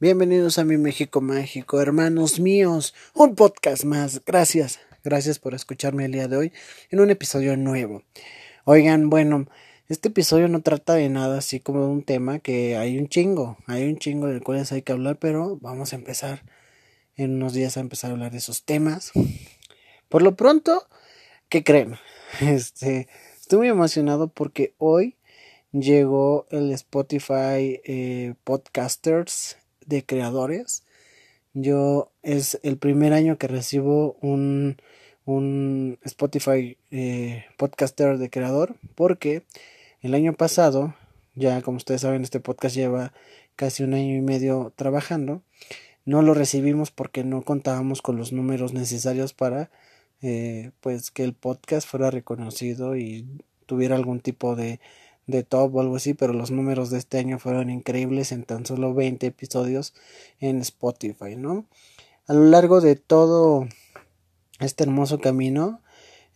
Bienvenidos a mi México Mágico, hermanos míos. Un podcast más. Gracias. Gracias por escucharme el día de hoy en un episodio nuevo. Oigan, bueno, este episodio no trata de nada así como de un tema que hay un chingo. Hay un chingo del cual hay que hablar, pero vamos a empezar en unos días a empezar a hablar de esos temas. Por lo pronto, ¿qué creen? Este, estoy muy emocionado porque hoy llegó el Spotify eh, Podcasters de creadores. Yo es el primer año que recibo un, un Spotify eh, podcaster de creador porque el año pasado, ya como ustedes saben, este podcast lleva casi un año y medio trabajando. No lo recibimos porque no contábamos con los números necesarios para eh, pues que el podcast fuera reconocido y tuviera algún tipo de de top o algo así, pero los números de este año fueron increíbles en tan solo 20 episodios en Spotify, ¿no? A lo largo de todo este hermoso camino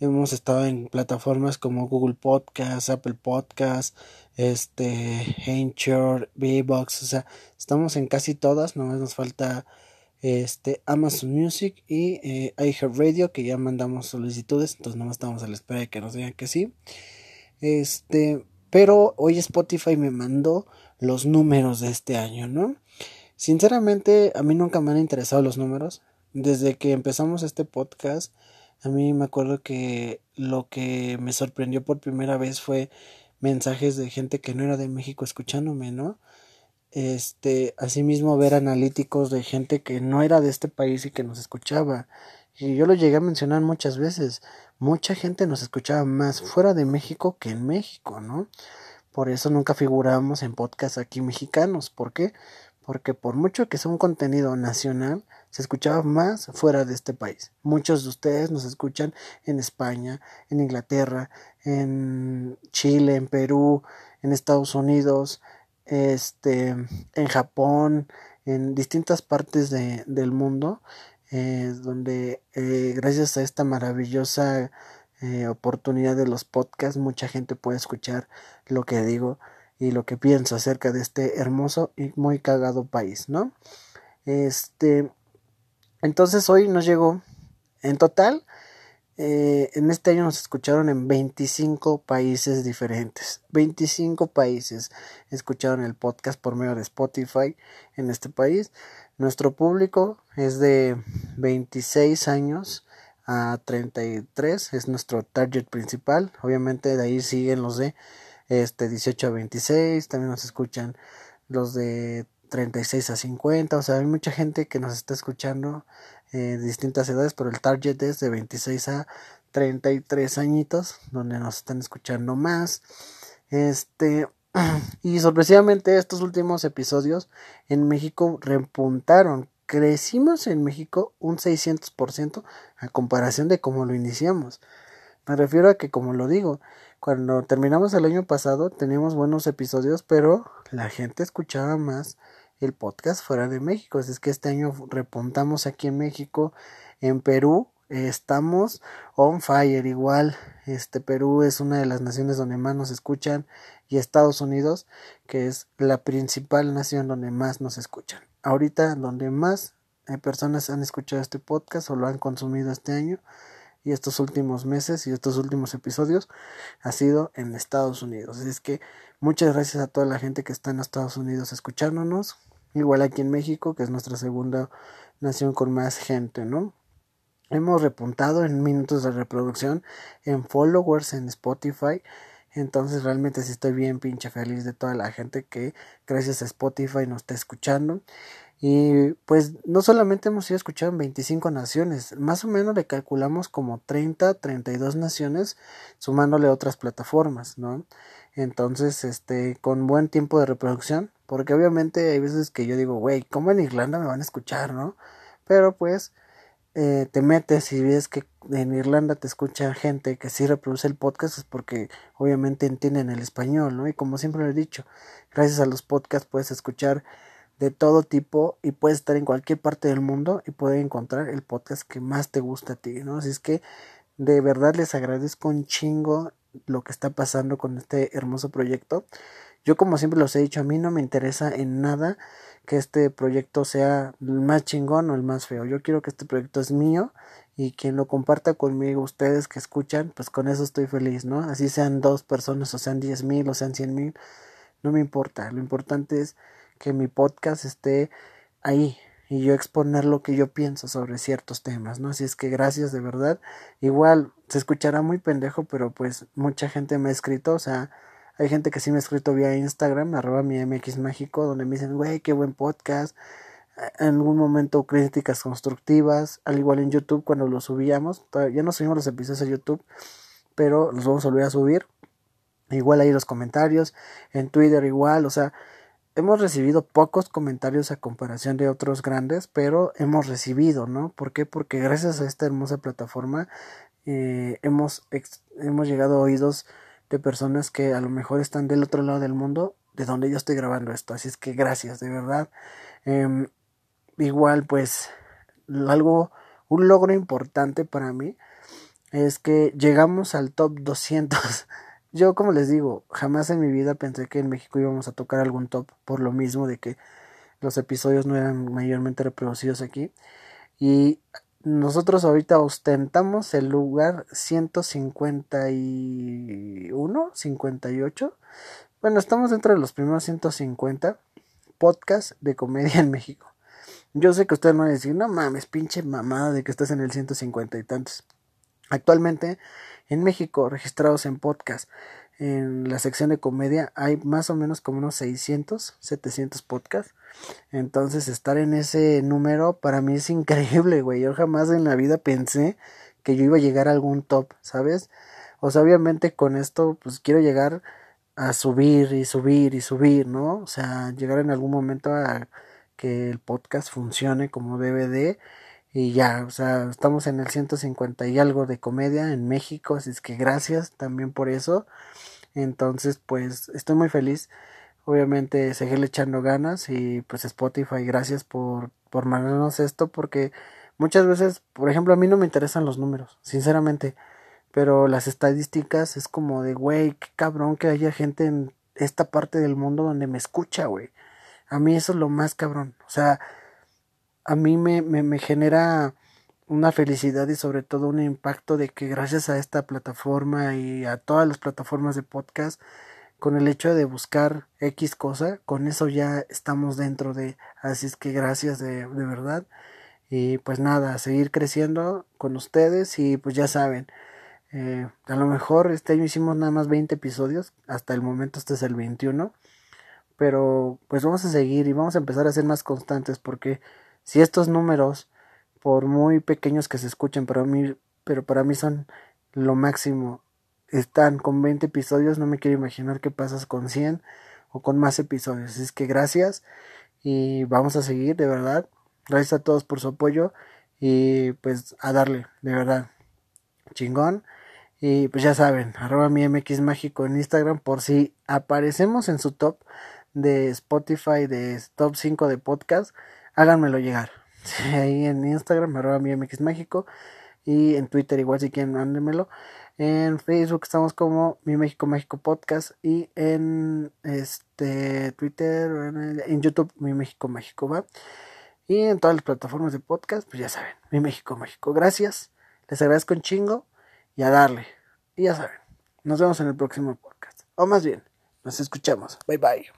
hemos estado en plataformas como Google Podcast, Apple Podcast, este, Anchor, Bbox, o sea, estamos en casi todas, nomás nos falta este Amazon Music y eh, iHeartRadio que ya mandamos solicitudes, entonces nomás estamos a la espera de que nos digan que sí. Este, pero hoy Spotify me mandó los números de este año, ¿no? Sinceramente, a mí nunca me han interesado los números. Desde que empezamos este podcast, a mí me acuerdo que lo que me sorprendió por primera vez fue mensajes de gente que no era de México escuchándome, ¿no? Este, asimismo ver analíticos de gente que no era de este país y que nos escuchaba. Y yo lo llegué a mencionar muchas veces mucha gente nos escuchaba más fuera de México que en México, ¿no? Por eso nunca figuramos en podcasts aquí mexicanos. ¿Por qué? Porque por mucho que sea un contenido nacional, se escuchaba más fuera de este país. Muchos de ustedes nos escuchan en España, en Inglaterra, en Chile, en Perú, en Estados Unidos, este, en Japón, en distintas partes de, del mundo eh, donde eh, gracias a esta maravillosa eh, oportunidad de los podcasts mucha gente puede escuchar lo que digo y lo que pienso acerca de este hermoso y muy cagado país, ¿no? Este, entonces hoy nos llegó, en total, en este año nos escucharon en 25 países diferentes. 25 países escucharon el podcast por medio de Spotify en este país. Nuestro público es de 26 años a 33, es nuestro target principal. Obviamente de ahí siguen los de este 18 a 26, también nos escuchan los de 36 a 50, o sea, hay mucha gente que nos está escuchando eh, distintas edades, pero el target es de 26 a 33 añitos, donde nos están escuchando más. Este, y sorpresivamente estos últimos episodios en México repuntaron. Crecimos en México un 600% a comparación de cómo lo iniciamos. Me refiero a que, como lo digo, cuando terminamos el año pasado teníamos buenos episodios, pero la gente escuchaba más el podcast fuera de México. Así es que este año repuntamos aquí en México, en Perú, estamos on fire igual. Este Perú es una de las naciones donde más nos escuchan y Estados Unidos, que es la principal nación donde más nos escuchan. Ahorita donde más eh, personas han escuchado este podcast o lo han consumido este año y estos últimos meses y estos últimos episodios ha sido en Estados Unidos. Así es que muchas gracias a toda la gente que está en Estados Unidos escuchándonos, igual aquí en México, que es nuestra segunda nación con más gente, ¿no? Hemos repuntado en minutos de reproducción, en followers en Spotify entonces realmente sí estoy bien pinche feliz de toda la gente que gracias a Spotify nos está escuchando. Y pues no solamente hemos ido escuchando en 25 naciones, más o menos le calculamos como 30, 32 naciones sumándole otras plataformas, ¿no? Entonces, este, con buen tiempo de reproducción, porque obviamente hay veces que yo digo, güey, ¿cómo en Irlanda me van a escuchar, no? Pero pues eh, te metes y ves que en Irlanda te escucha gente que sí reproduce el podcast es porque obviamente entienden el español, ¿no? Y como siempre lo he dicho, gracias a los podcasts puedes escuchar de todo tipo y puedes estar en cualquier parte del mundo y puedes encontrar el podcast que más te gusta a ti, ¿no? Así es que de verdad les agradezco un chingo lo que está pasando con este hermoso proyecto Yo como siempre los he dicho, a mí no me interesa en nada que este proyecto sea el más chingón o el más feo. Yo quiero que este proyecto es mío y quien lo comparta conmigo, ustedes que escuchan, pues con eso estoy feliz, ¿no? Así sean dos personas o sean diez mil o sean cien mil, no me importa. Lo importante es que mi podcast esté ahí y yo exponer lo que yo pienso sobre ciertos temas, ¿no? Así es que gracias de verdad. Igual se escuchará muy pendejo, pero pues mucha gente me ha escrito, o sea, hay gente que sí me ha escrito vía Instagram, arroba mi MX Mágico, donde me dicen, güey, qué buen podcast. En algún momento críticas constructivas, al igual en YouTube cuando lo subíamos, ya no subimos los episodios a YouTube, pero los vamos a volver a subir. Igual ahí los comentarios, en Twitter igual, o sea, hemos recibido pocos comentarios a comparación de otros grandes, pero hemos recibido, ¿no? ¿Por qué? Porque gracias a esta hermosa plataforma eh, hemos, hemos llegado a oídos de personas que a lo mejor están del otro lado del mundo, de donde yo estoy grabando esto. Así es que gracias, de verdad. Em, igual, pues, algo, un logro importante para mí es que llegamos al top 200 yo, como les digo, jamás en mi vida pensé que en México íbamos a tocar algún top por lo mismo de que los episodios no eran mayormente reproducidos aquí. Y nosotros ahorita ostentamos el lugar 151, 58. Bueno, estamos dentro de los primeros 150 podcasts de comedia en México. Yo sé que ustedes no van a decir, no mames, pinche mamada de que estás en el 150 y tantos. Actualmente en México registrados en podcast. En la sección de comedia hay más o menos como unos 600, 700 podcasts. Entonces estar en ese número para mí es increíble, güey. Yo jamás en la vida pensé que yo iba a llegar a algún top, ¿sabes? O sea, obviamente con esto pues quiero llegar a subir y subir y subir, ¿no? O sea, llegar en algún momento a que el podcast funcione como debe de y ya, o sea, estamos en el 150 y algo de comedia en México, así es que gracias también por eso. Entonces, pues estoy muy feliz. Obviamente seguirle echando ganas y pues Spotify, gracias por, por mandarnos esto porque muchas veces, por ejemplo, a mí no me interesan los números, sinceramente, pero las estadísticas es como de, güey, qué cabrón que haya gente en esta parte del mundo donde me escucha, güey. A mí eso es lo más cabrón. O sea, a mí me, me, me genera una felicidad y sobre todo un impacto de que gracias a esta plataforma y a todas las plataformas de podcast, con el hecho de buscar X cosa, con eso ya estamos dentro de, así es que gracias de, de verdad. Y pues nada, seguir creciendo con ustedes y pues ya saben, eh, a lo mejor este año hicimos nada más 20 episodios, hasta el momento este es el 21, pero pues vamos a seguir y vamos a empezar a ser más constantes porque si estos números, por muy pequeños que se escuchen, para mí, pero para mí son lo máximo, están con 20 episodios, no me quiero imaginar qué pasas con 100 o con más episodios. Es que gracias y vamos a seguir, de verdad. Gracias a todos por su apoyo y pues a darle, de verdad. Chingón. Y pues ya saben, arroba mi MX mágico en Instagram por si aparecemos en su top de Spotify de top 5 de podcast háganmelo llegar. ahí en Instagram, arroba mi MX México. Y en Twitter igual si quieren, mándenmelo. En Facebook estamos como Mi México México Podcast. Y en este Twitter, en YouTube, Mi México México, ¿va? Y en todas las plataformas de podcast, pues ya saben, Mi México México. Gracias. Les agradezco un chingo. Y a darle. Y ya saben. Nos vemos en el próximo podcast. O más bien, nos escuchamos. Bye bye.